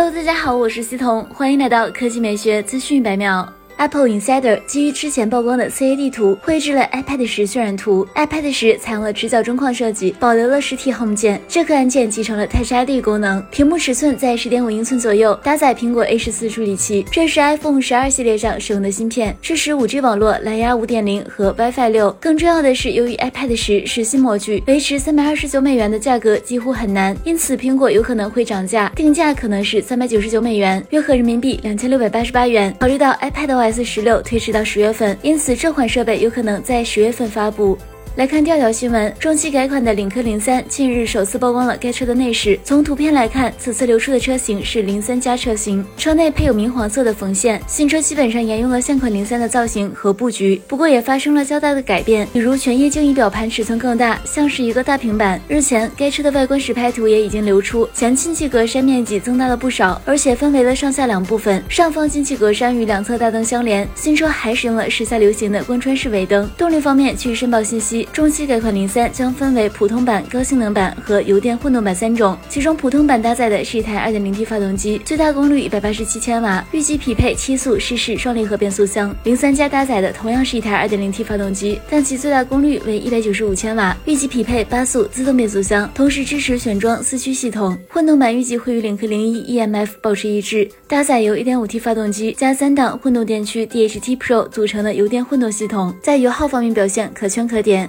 Hello，大家好，我是西彤，欢迎来到科技美学资讯百秒。Apple Insider 基于之前曝光的 CAD 图绘制了 iPad 十渲染图。iPad 十采用了直角中框设计，保留了实体 Home 键，这颗按键继承了 Touch ID 功能。屏幕尺寸在十点五英寸左右，搭载苹果 A 十四处理器，这是 iPhone 十二系列上使用的芯片，支持五 G 网络、蓝牙五点零和 WiFi 六。更重要的是，由于 iPad 十是新模具，维持三百二十九美元的价格几乎很难，因此苹果有可能会涨价，定价可能是三百九十九美元，约合人民币两千六百八十八元。考虑到 iPad 外。S 十六推迟到十月份，因此这款设备有可能在十月份发布。来看第二条新闻，中期改款的领克零三近日首次曝光了该车的内饰。从图片来看，此次流出的车型是零三加车型，车内配有明黄色的缝线。新车基本上沿用了现款零三的造型和布局，不过也发生了较大的改变，比如全液晶仪表盘尺寸更大，像是一个大平板。日前，该车的外观实拍图也已经流出，前进气格栅面积增大了不少，而且分为了上下两部分，上方进气格栅与两侧大灯相连。新车还使用了时下流行的贯穿式尾灯。动力方面，据申报信息。中期改款零三将分为普通版、高性能版和油电混动版三种，其中普通版搭载的是一台 2.0T 发动机，最大功率一百八十七千瓦，预计匹配七速湿式双离合变速箱。零三加搭载的同样是一台 2.0T 发动机，但其最大功率为一百九十五千瓦，预计匹配八速自动变速箱，同时支持选装四驱系统。混动版预计会与领克零一 EMF 保持一致，搭载由 1.5T 发动机加三档混动电驱 DHT Pro 组成的油电混动系统，在油耗方面表现可圈可点。